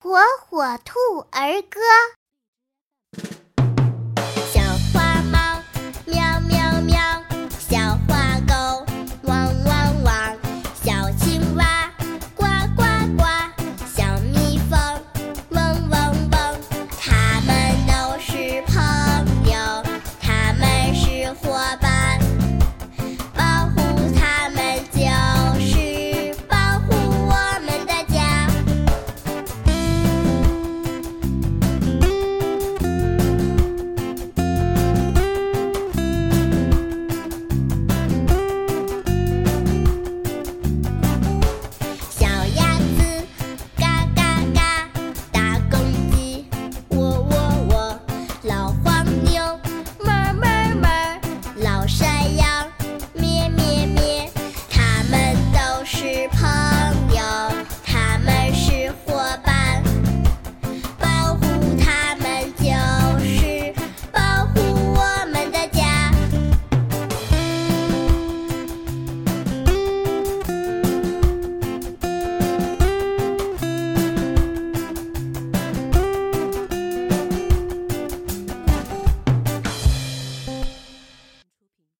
火火兔儿歌。